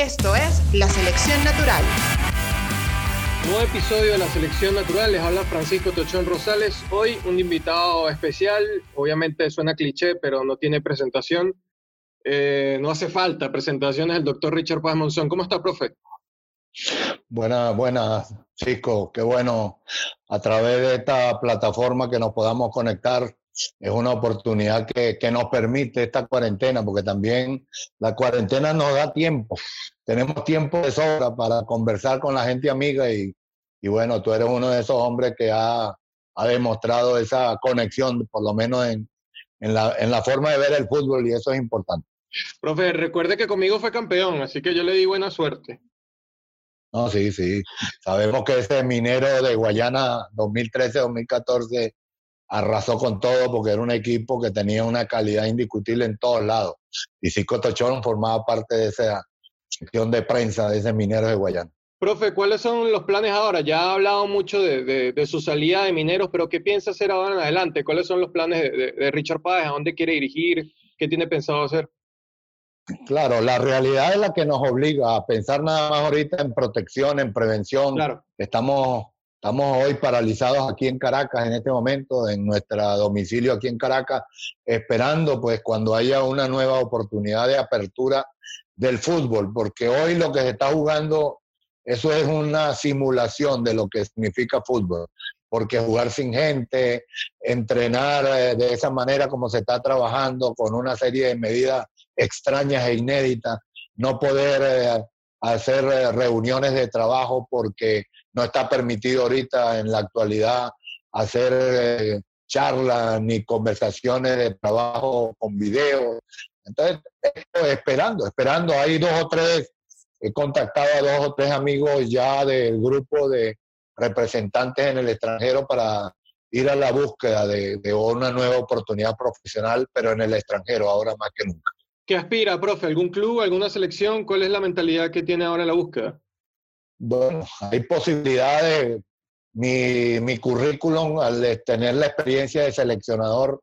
Esto es La Selección Natural. Nuevo episodio de La Selección Natural, les habla Francisco Tochón Rosales. Hoy un invitado especial, obviamente suena cliché, pero no tiene presentación. Eh, no hace falta presentaciones el doctor Richard Paz Monzón. ¿Cómo está, profe? Buenas, buenas, chicos. Qué bueno a través de esta plataforma que nos podamos conectar es una oportunidad que, nos permite esta cuarentena, porque también la cuarentena nos da tiempo. Tenemos tiempo de sobra para conversar con la gente amiga y, bueno, tú eres uno de esos hombres que ha, demostrado esa conexión, por lo menos en, la, en la forma de ver el fútbol y eso es importante. Profe, recuerde que conmigo fue campeón, así que yo le di buena suerte. No, sí, sí. Sabemos que ese minero de Guayana 2013-2014 arrasó con todo porque era un equipo que tenía una calidad indiscutible en todos lados. Y Cico Tochón formaba parte de esa sección de prensa de ese minero de Guayana. Profe, ¿cuáles son los planes ahora? Ya ha hablado mucho de, su salida de mineros, pero ¿qué piensa hacer ahora en adelante? ¿Cuáles son los planes de, Richard Páez? ¿A dónde quiere dirigir? ¿Qué tiene pensado hacer? Claro, la realidad es la que nos obliga a pensar nada más ahorita en protección, en prevención. Claro. Estamos Estamos hoy paralizados aquí en Caracas en este momento, en nuestro domicilio aquí en Caracas, esperando pues cuando haya una nueva oportunidad de apertura del fútbol, porque hoy lo que se está jugando, eso es una simulación de lo que significa fútbol, porque jugar sin gente, entrenar eh, de esa manera como se está trabajando, con una serie de medidas extrañas e inéditas, no poder eh, hacer eh, reuniones de trabajo porque no está permitido ahorita en la actualidad hacer eh, charlas ni conversaciones de trabajo con video. Entonces, esperando, esperando. Hay dos o tres, he contactado a dos o tres amigos ya del grupo de representantes en el extranjero para ir a la búsqueda de, de una nueva oportunidad profesional, pero en el extranjero, ahora más que nunca. ¿Qué aspira, profe? ¿Algún club, alguna selección? ¿Cuál es la mentalidad que tiene ahora la búsqueda? Bueno, hay posibilidades. Mi, mi currículum, al tener la experiencia de seleccionador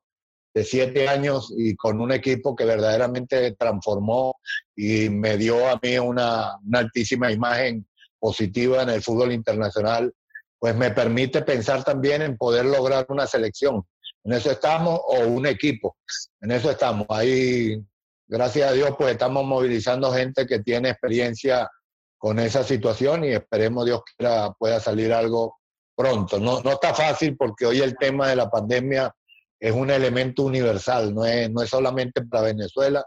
de siete años y con un equipo que verdaderamente transformó y me dio a mí una, una altísima imagen positiva en el fútbol internacional, pues me permite pensar también en poder lograr una selección. En eso estamos, o un equipo. En eso estamos. Ahí gracias a Dios, pues estamos movilizando gente que tiene experiencia con esa situación y esperemos Dios que pueda salir algo pronto. No, no está fácil porque hoy el tema de la pandemia es un elemento universal, no es, no es solamente para Venezuela,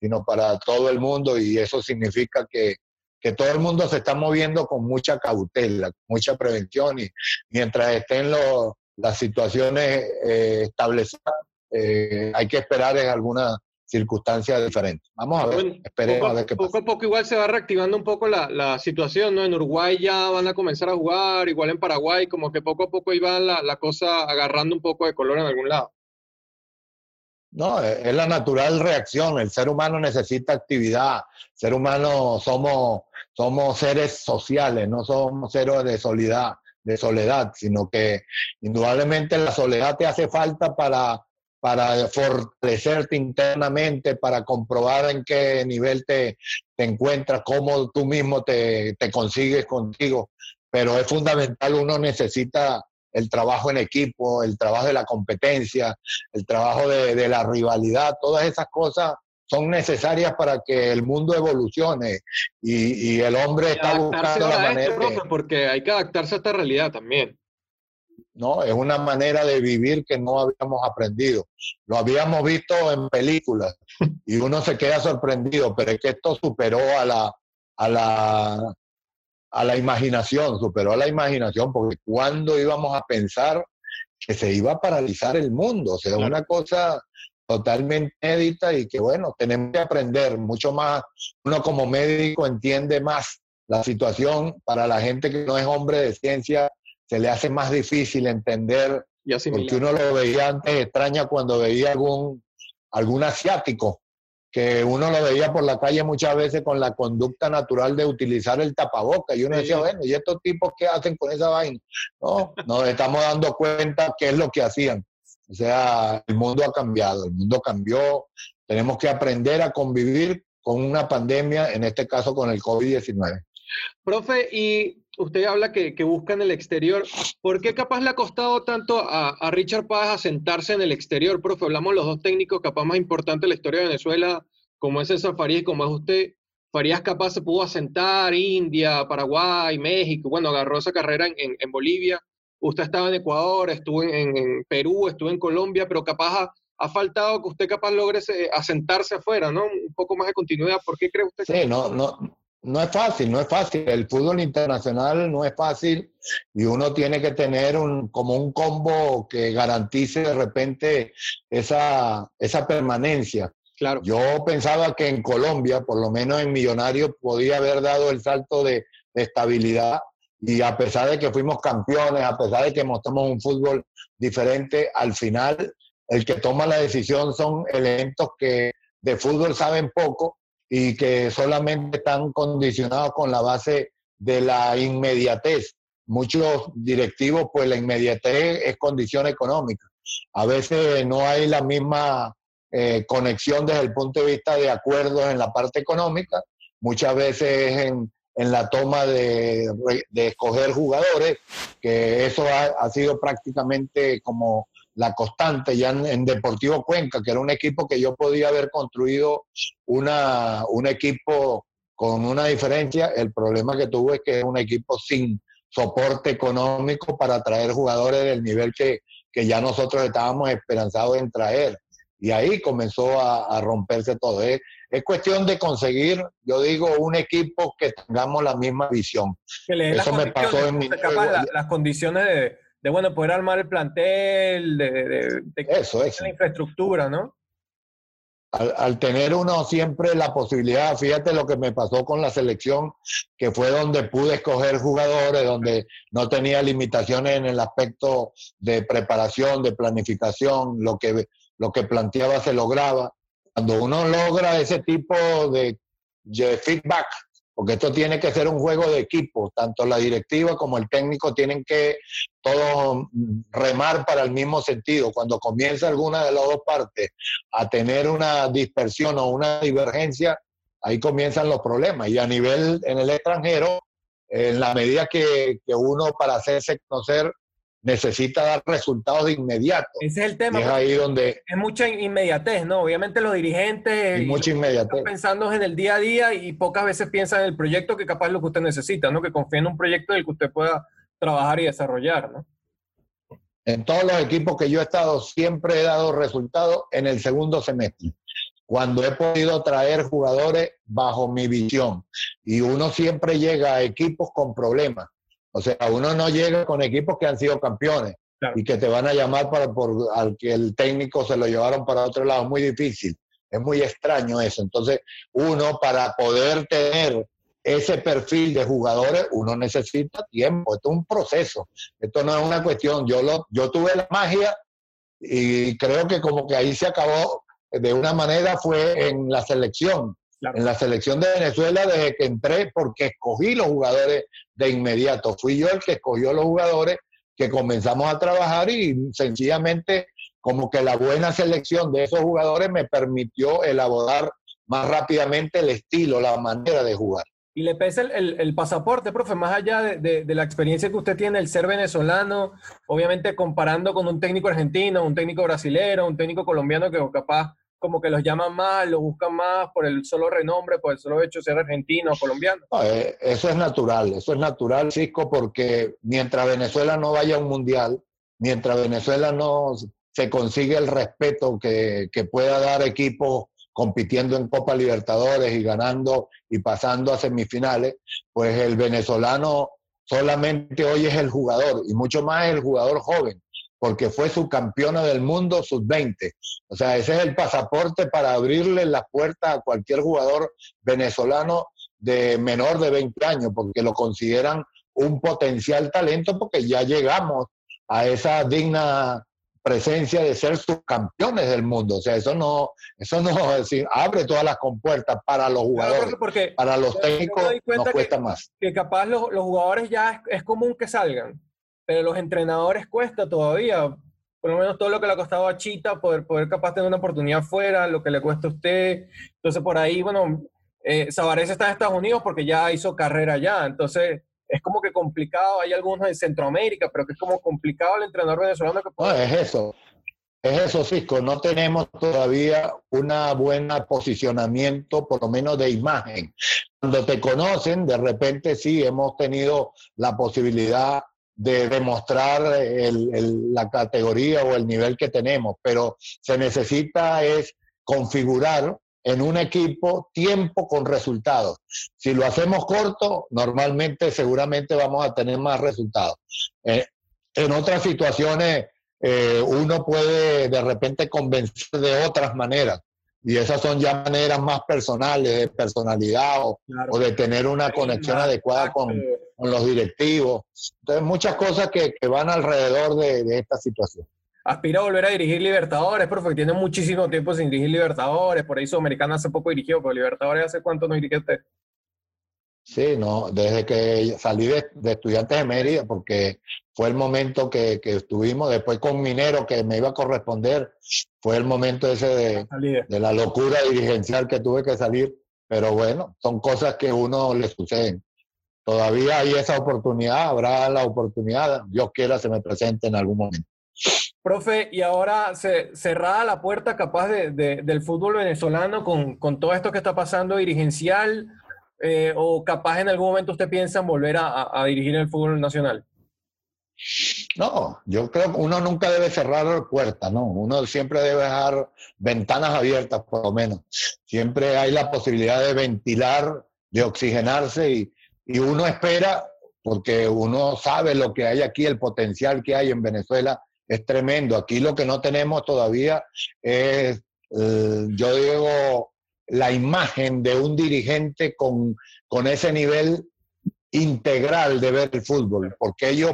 sino para todo el mundo y eso significa que, que todo el mundo se está moviendo con mucha cautela, mucha prevención y mientras estén los, las situaciones eh, establecidas, eh, hay que esperar en alguna circunstancias diferentes. Vamos a ver, esperemos poco, a ver qué pasa. Poco a poco igual se va reactivando un poco la, la, situación, ¿no? En Uruguay ya van a comenzar a jugar, igual en Paraguay, como que poco a poco iba la, la cosa agarrando un poco de color en algún lado. No, es la natural reacción. El ser humano necesita actividad. El ser humano somos, somos seres sociales, no somos seres de soledad, de soledad, sino que indudablemente la soledad te hace falta para para fortalecerte internamente, para comprobar en qué nivel te, te encuentras, cómo tú mismo te, te, consigues contigo. Pero es fundamental, uno necesita el trabajo en equipo, el trabajo de la competencia, el trabajo de, de la rivalidad, todas esas cosas son necesarias para que el mundo evolucione y, y el hombre está buscando la manera. porque hay que adaptarse a esta realidad también. ¿No? Es una manera de vivir que no habíamos aprendido. Lo habíamos visto en películas y uno se queda sorprendido, pero es que esto superó a la, a la, a la imaginación, superó a la imaginación, porque cuando íbamos a pensar que se iba a paralizar el mundo, o sea, una cosa totalmente inédita y que bueno, tenemos que aprender mucho más. Uno como médico entiende más la situación para la gente que no es hombre de ciencia se le hace más difícil entender, porque uno lo veía antes extraña cuando veía algún, algún asiático, que uno lo veía por la calle muchas veces con la conducta natural de utilizar el tapaboca, y uno decía, bueno, ¿y estos tipos qué hacen con esa vaina? No, nos estamos dando cuenta qué es lo que hacían. O sea, el mundo ha cambiado, el mundo cambió, tenemos que aprender a convivir con una pandemia, en este caso con el COVID-19. Profe, y usted habla que, que, busca en el exterior. ¿Por qué capaz le ha costado tanto a, Richard Paz asentarse en el exterior, profe? Hablamos los dos técnicos capaz más importantes de la historia de Venezuela, como es César Farías como es usted. Farías capaz se pudo asentar India, Paraguay, México, bueno, agarró esa carrera en, en, Bolivia. Usted estaba en Ecuador, estuvo en, en, Perú, estuvo en Colombia, pero capaz ha, faltado que usted capaz logre asentarse afuera, ¿no? Un poco más de continuidad. ¿Por qué cree usted? Sí, no, no, no es fácil, no es fácil. El fútbol internacional no es fácil y uno tiene que tener un, como un combo que garantice de repente esa, esa permanencia. Claro. Yo pensaba que en Colombia, por lo menos en Millonarios, podía haber dado el salto de, de estabilidad y a pesar de que fuimos campeones, a pesar de que mostramos un fútbol diferente, al final el que toma la decisión son elementos que de fútbol saben poco y que solamente están condicionados con la base de la inmediatez. Muchos directivos, pues la inmediatez es condición económica. A veces no hay la misma eh, conexión desde el punto de vista de acuerdos en la parte económica, muchas veces en, en la toma de, de, escoger jugadores, que eso ha, ha sido prácticamente como la constante ya en, Deportivo Cuenca, que era un equipo que yo podía haber construido una, un equipo con una diferencia. El problema que tuve es que es un equipo sin soporte económico para traer jugadores del nivel que, que ya nosotros estábamos esperanzados en traer. Y ahí comenzó a, romperse todo. Es, es, cuestión de conseguir, yo digo, un equipo que tengamos la misma visión. Eso me pasó en mi... las condiciones de, de bueno, poder armar el plantel, de, de, eso, eso. la infraestructura, ¿no? Al, tener uno siempre la posibilidad, fíjate lo que me pasó con la selección, que fue donde pude escoger jugadores, donde no tenía limitaciones en el aspecto de preparación, de planificación, lo que, lo que planteaba se lograba. Cuando uno logra ese tipo de, de feedback porque esto tiene que ser un juego de equipo, tanto la directiva como el técnico tienen que todos remar para el mismo sentido. Cuando comienza alguna de las dos partes a tener una dispersión o una divergencia, ahí comienzan los problemas. Y a nivel en el extranjero, en la medida que, que uno para hacerse conocer necesita dar resultados de inmediato. Ese es el tema. es ahí donde... Es mucha inmediatez, ¿no? Obviamente los dirigentes... Y mucha inmediatez. Están pensando en el día a día y pocas veces piensan en el proyecto que capaz es lo que usted necesita, ¿no? Que confíe en un proyecto en el que usted pueda trabajar y desarrollar, ¿no? En todos los equipos que yo he estado siempre he dado resultados en el segundo semestre, cuando he podido traer jugadores bajo mi visión. Y uno siempre llega a equipos con problemas o sea, uno no llega con equipos que han sido campeones y que te van a llamar para por, al que el técnico se lo llevaron para otro lado. Es muy difícil, es muy extraño eso. Entonces, uno para poder tener ese perfil de jugadores, uno necesita tiempo. Esto es un proceso. Esto no es una cuestión. Yo, lo, yo tuve la magia y creo que como que ahí se acabó de una manera fue en la selección en la selección de Venezuela desde que entré porque escogí los jugadores de inmediato. Fui yo el que escogió los jugadores que comenzamos a trabajar y sencillamente como que la buena selección de esos jugadores me permitió elaborar más rápidamente el estilo, la manera de jugar. Y le pesa el, pasaporte, profe, más allá de, de, la experiencia que usted tiene, el ser venezolano, obviamente comparando con un técnico argentino, un técnico brasilero, un técnico colombiano que capaz como que los llaman más, los buscan más por el solo renombre, por el solo hecho de ser argentino o colombiano. Eh, eso es natural, eso es natural, Cisco, porque mientras Venezuela no vaya a un mundial, mientras Venezuela no se consigue el respeto que, que pueda dar equipos compitiendo en Copa Libertadores y ganando y pasando a semifinales, pues el venezolano solamente hoy es el jugador y mucho más el jugador joven porque fue su campeona del mundo sub-20. O sea, ese es el pasaporte para abrirle las puertas a cualquier jugador venezolano de menor de 20 años, porque lo consideran un potencial talento, porque ya llegamos a esa digna presencia de ser subcampeones del mundo. O sea, eso no, eso no decir, abre todas las compuertas para los jugadores. porque para los técnicos no cuesta más. Que capaz los, los jugadores ya es, es común que salgan pero los entrenadores cuesta todavía. por lo menos todo lo que le ha costado a Chita, poder, poder capaz tener una oportunidad fuera, lo que le cuesta a usted. Entonces, por ahí, bueno, eh, está en Estados Unidos porque ya hizo carrera allá. Entonces, es como que complicado. Hay algunos en Centroamérica, pero que es como complicado el entrenador venezolano que puede... es eso. Es eso, Cisco. No tenemos todavía una buena posicionamiento, por lo menos de imagen. Cuando te conocen, de repente sí hemos tenido la posibilidad de demostrar la categoría o el nivel que tenemos, pero se necesita es configurar en un equipo tiempo con resultados. Si lo hacemos corto, normalmente seguramente vamos a tener más resultados. Eh, en otras situaciones, eh, uno puede de repente convencer de otras maneras. Y esas son ya maneras más personales, de personalidad o, de tener una conexión adecuada con, los directivos. Entonces, muchas cosas que, van alrededor de esta situación aspira a volver a dirigir Libertadores, porque tiene muchísimo tiempo sin dirigir Libertadores, por ahí Sudamericana hace poco dirigió, pero Libertadores hace cuánto no dirigió usted. Sí, no, desde que salí de, estudiantes de Mérida, porque fue el momento que, estuvimos, después con Minero, que me iba a corresponder, fue el momento ese de, de, la locura dirigencial que tuve que salir, pero bueno, son cosas que uno le suceden. Todavía hay esa oportunidad, habrá la oportunidad, Dios quiera se me presente en algún momento. Profe, y ahora se, cerrada la puerta capaz de, del fútbol venezolano con, con, todo esto que está pasando dirigencial, eh, o capaz en algún momento usted piensa en volver a, a, dirigir el fútbol nacional? No, yo creo que uno nunca debe cerrar puertas, ¿no? Uno siempre debe dejar ventanas abiertas, por lo menos. Siempre hay la posibilidad de ventilar, de oxigenarse y, y uno espera, porque uno sabe lo que hay aquí, el potencial que hay en Venezuela es tremendo. Aquí lo que no tenemos todavía es, eh, yo digo, la imagen de un dirigente con, con ese nivel integral de ver el fútbol, porque ellos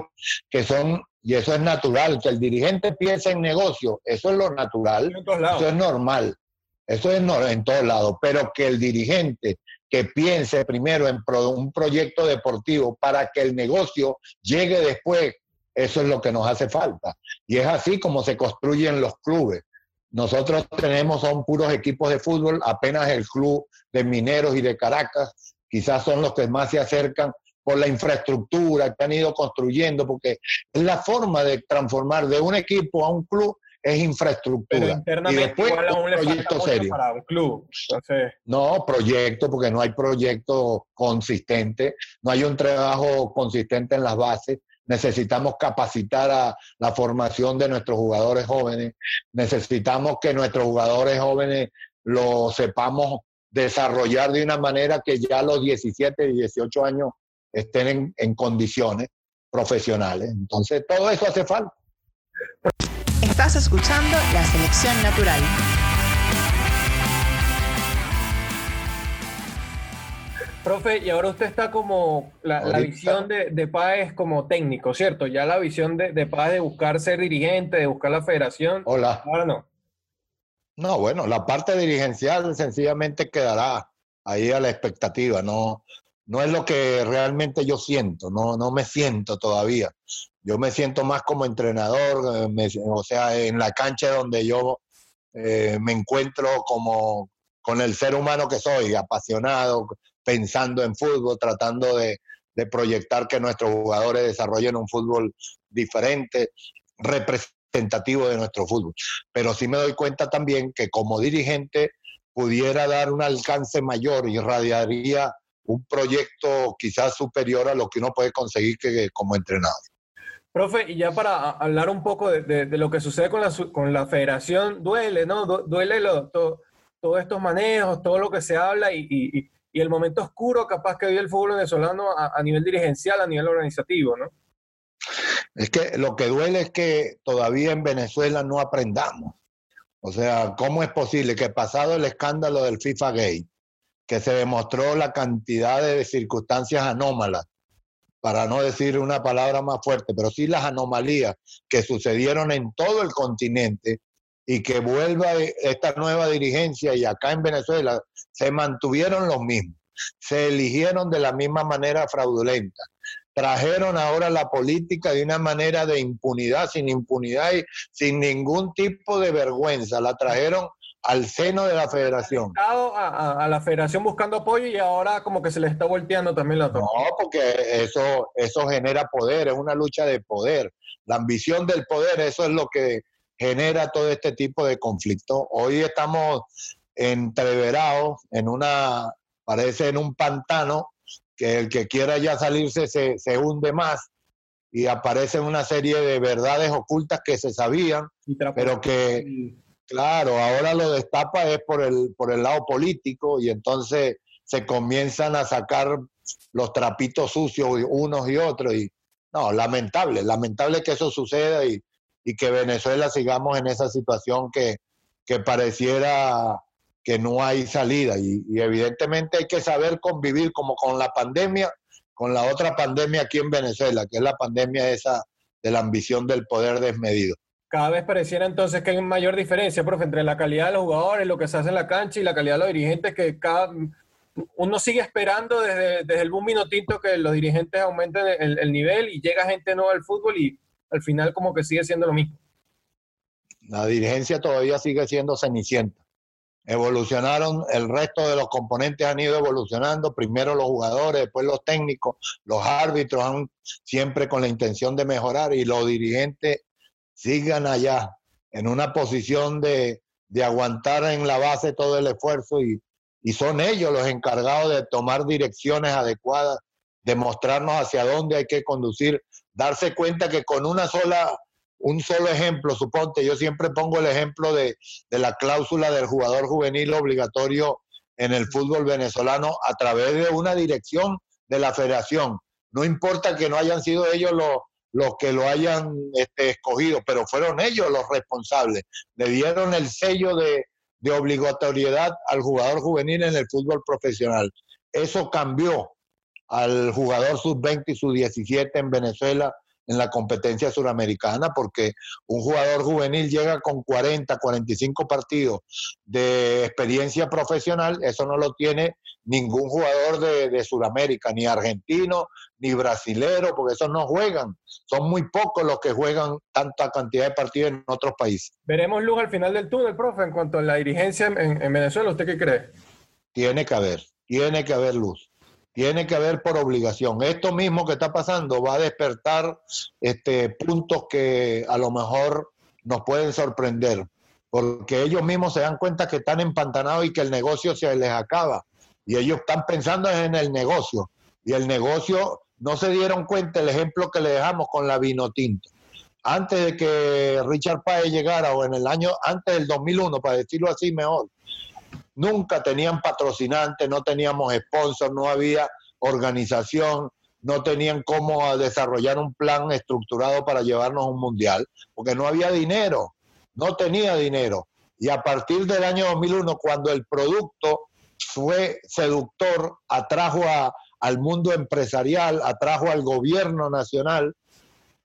que son, y eso es natural, que el dirigente piense en negocio, eso es lo natural, eso es normal, eso es en todos lados, pero que el dirigente que piense primero en un proyecto deportivo para que el negocio llegue después eso es lo que nos hace falta. Y es así como se construyen los clubes. Nosotros tenemos, son puros equipos de fútbol, apenas el club de Mineros y de Caracas, quizás son los que más se acercan por la infraestructura que han ido construyendo, porque es la forma de transformar de un equipo a un club es infraestructura. y después un proyecto serio. Para un club. No, proyecto, porque no hay proyecto consistente, no hay un trabajo consistente en las bases, necesitamos capacitar a la formación de nuestros jugadores jóvenes, necesitamos que nuestros jugadores jóvenes lo sepamos desarrollar de una manera que ya a los 17 y 18 años estén en, condiciones profesionales. Entonces, todo eso hace falta. Estás escuchando la selección natural. Profe, y ahora usted está como, la, visión de, de Páez como técnico, ¿cierto? Ya la visión de, de Páez de buscar ser dirigente, de buscar la federación. Hola. Ahora no. No, bueno, la parte dirigencial sencillamente quedará ahí a la expectativa, no, no es lo que realmente yo siento, no, no me siento todavía. Yo me siento más como entrenador, o sea, en la cancha donde yo eh, me encuentro como con el ser humano que soy, apasionado, pensando en fútbol, tratando de, proyectar que nuestros jugadores desarrollen un fútbol diferente, representativo de nuestro fútbol. Pero sí me doy cuenta también que como dirigente pudiera dar un alcance mayor y irradiaría un proyecto quizás superior a lo que uno puede conseguir que, como entrenador. Profe, y ya para hablar un poco de, lo que sucede con la, con la federación, duele, ¿no? Duele lo, todos estos manejos, todo lo que se habla y, y el momento oscuro capaz que vive el fútbol venezolano a, nivel dirigencial, a nivel organizativo, ¿no? Es que lo que duele es que todavía en Venezuela no aprendamos. O sea, ¿cómo es posible que pasado el escándalo del FIFA Gay, que se demostró la cantidad de circunstancias anómalas, para no decir una palabra más fuerte, pero sí las anomalías que sucedieron en todo el continente, y que vuelva esta nueva dirigencia y acá en Venezuela se mantuvieron los mismos, se eligieron de la misma manera fraudulenta. trajeron ahora la política de una manera de impunidad, sin impunidad y sin ningún tipo de vergüenza. La trajeron al seno de la federación. A, a, la federación buscando apoyo y ahora como que se le está volteando también la torta. No, porque eso, eso genera poder, es una lucha de poder. La ambición del poder, eso es lo que genera todo este tipo de conflicto. Hoy estamos entreverados en una, parece en un pantano, que el que quiera ya salirse se, se hunde más y aparecen una serie de verdades ocultas que se sabían, pero que Claro, ahora lo destapa es por el, por el lado político y entonces se comienzan a sacar los trapitos sucios unos y otros. Y no, lamentable, lamentable que eso suceda y, y que Venezuela sigamos en esa situación que, que pareciera que no hay salida. Y, y, evidentemente hay que saber convivir como con la pandemia, con la otra pandemia aquí en Venezuela, que es la pandemia esa de la ambición del poder desmedido cada vez pareciera entonces que hay mayor diferencia, profe, entre la calidad de los jugadores, lo que se hace en la cancha y la calidad de los dirigentes, que cada uno sigue esperando desde, desde el boom tinto que los dirigentes aumenten el, nivel y llega gente nueva al fútbol y al final como que sigue siendo lo mismo. La dirigencia todavía sigue siendo cenicienta. Evolucionaron, el resto de los componentes han ido evolucionando, primero los jugadores, después los técnicos, los árbitros han siempre con la intención de mejorar y los dirigentes sigan allá en una posición de, aguantar en la base todo el esfuerzo y, son ellos los encargados de tomar direcciones adecuadas, de mostrarnos hacia dónde hay que conducir, darse cuenta que con una sola, un solo ejemplo, suponte, yo siempre pongo el ejemplo de, de la cláusula del jugador juvenil obligatorio en el fútbol venezolano a través de una dirección de la federación. No importa que no hayan sido ellos los, los que lo hayan este, escogido, pero fueron ellos los responsables. Le dieron el sello de, de obligatoriedad al jugador juvenil en el fútbol profesional. Eso cambió al jugador sub-20 y sub-17 en Venezuela en la competencia suramericana, porque un jugador juvenil llega con 40, 45 partidos de experiencia profesional, eso no lo tiene ningún jugador de, de Sudamérica, ni argentino, ni brasilero, porque esos no juegan. Son muy pocos los que juegan tanta cantidad de partidos en otros países. ¿Veremos luz al final del túnel, profe, en cuanto a la dirigencia en, en Venezuela? ¿Usted qué cree? Tiene que haber, tiene que haber luz tiene que haber por obligación. Esto mismo que está pasando va a despertar este, puntos que a lo mejor nos pueden sorprender, porque ellos mismos se dan cuenta que están empantanados y que el negocio se les acaba. Y ellos están pensando en el negocio. Y el negocio no se dieron cuenta el ejemplo que le dejamos con la vino tinto. Antes de que Richard Páez llegara, o en el año antes del 2001, para decirlo así mejor, nunca tenían patrocinantes, no teníamos sponsors, no había organización, no tenían cómo desarrollar un plan estructurado para llevarnos a un mundial, porque no había dinero, no tenía dinero. Y a partir del año 2001, cuando el producto fue seductor, atrajo al mundo empresarial, atrajo al gobierno nacional,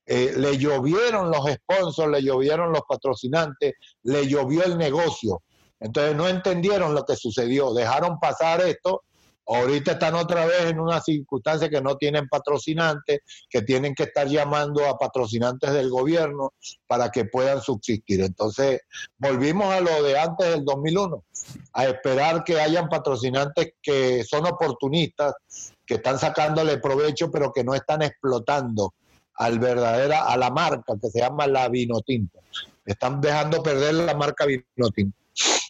eh, le llovieron los sponsors, le llovieron los patrocinantes, le llovió el negocio. Entonces no entendieron lo que sucedió, dejaron pasar esto. Ahorita están otra vez en una circunstancia que no tienen patrocinantes, que tienen que estar llamando a patrocinantes del gobierno para que puedan subsistir. Entonces, volvimos a lo de antes del 2001, a esperar que hayan patrocinantes que son oportunistas, que están sacándole provecho, pero que no están explotando al verdadera, a la marca que se llama la Vinotinto. Están dejando perder la marca Vinotinto.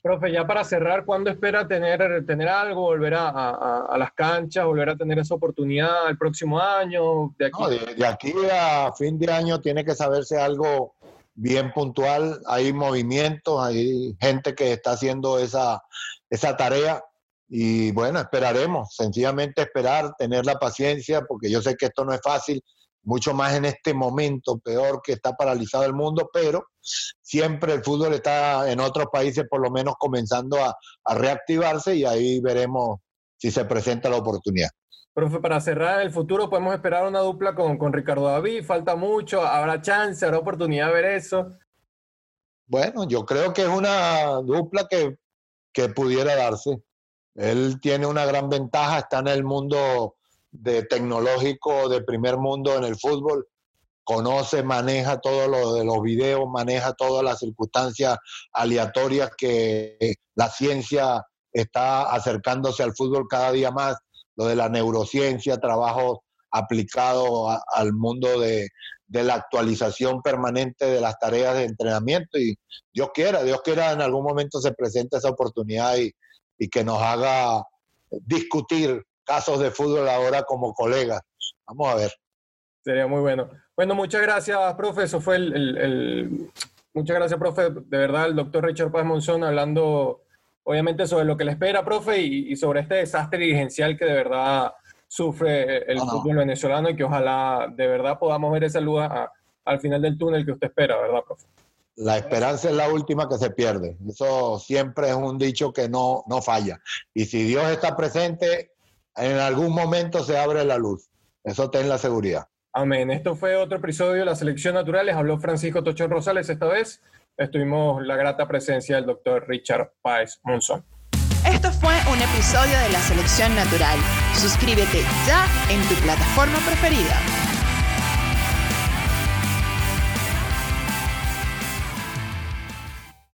Profe, ya para cerrar, ¿cuándo espera tener, tener algo, volver a, a, las canchas, volver a tener esa oportunidad el próximo año? De aquí? de, aquí a fin de año tiene que saberse algo bien puntual. Hay movimientos, hay gente que está haciendo esa, esa tarea. Y bueno, esperaremos, sencillamente esperar, tener la paciencia, porque yo sé que esto no es fácil mucho más en este momento peor que está paralizado el mundo, pero siempre el fútbol está en otros países por lo menos comenzando a, reactivarse y ahí veremos si se presenta la oportunidad. Profe, para cerrar el futuro, ¿podemos esperar una dupla con, con Ricardo David? ¿Falta mucho? ¿Habrá chance? ¿Habrá oportunidad de ver eso? Bueno, yo creo que es una dupla que, que pudiera darse. Él tiene una gran ventaja, está en el mundo de tecnológico de primer mundo en el fútbol, conoce, maneja todo lo de los videos, maneja todas las circunstancias aleatorias que la ciencia está acercándose al fútbol cada día más, lo de la neurociencia, trabajo aplicado al mundo de, la actualización permanente de las tareas de entrenamiento y Dios quiera, Dios quiera en algún momento se presente esa oportunidad y, y que nos haga discutir casos de fútbol ahora como colegas. Vamos a ver. Sería muy bueno. Bueno, muchas gracias, profe. Eso fue el, Muchas gracias, profe. De verdad, el doctor Richard Paz Monzón hablando, obviamente, sobre lo que le espera, profe, y, sobre este desastre dirigencial que de verdad sufre el fútbol venezolano y que ojalá de verdad podamos ver esa luz al final del túnel que usted espera, ¿verdad, profe? La esperanza es la última que se pierde. Eso siempre es un dicho que no, no falla. Y si Dios está presente, en algún momento se abre la luz. Eso ten la seguridad. Amén. Esto fue otro episodio de la Selección Natural. Les habló Francisco Tochón Rosales esta vez. Estuvimos la grata presencia del doctor Richard Páez Monzón. Esto fue un episodio de la Selección Natural. Suscríbete ya en tu plataforma preferida.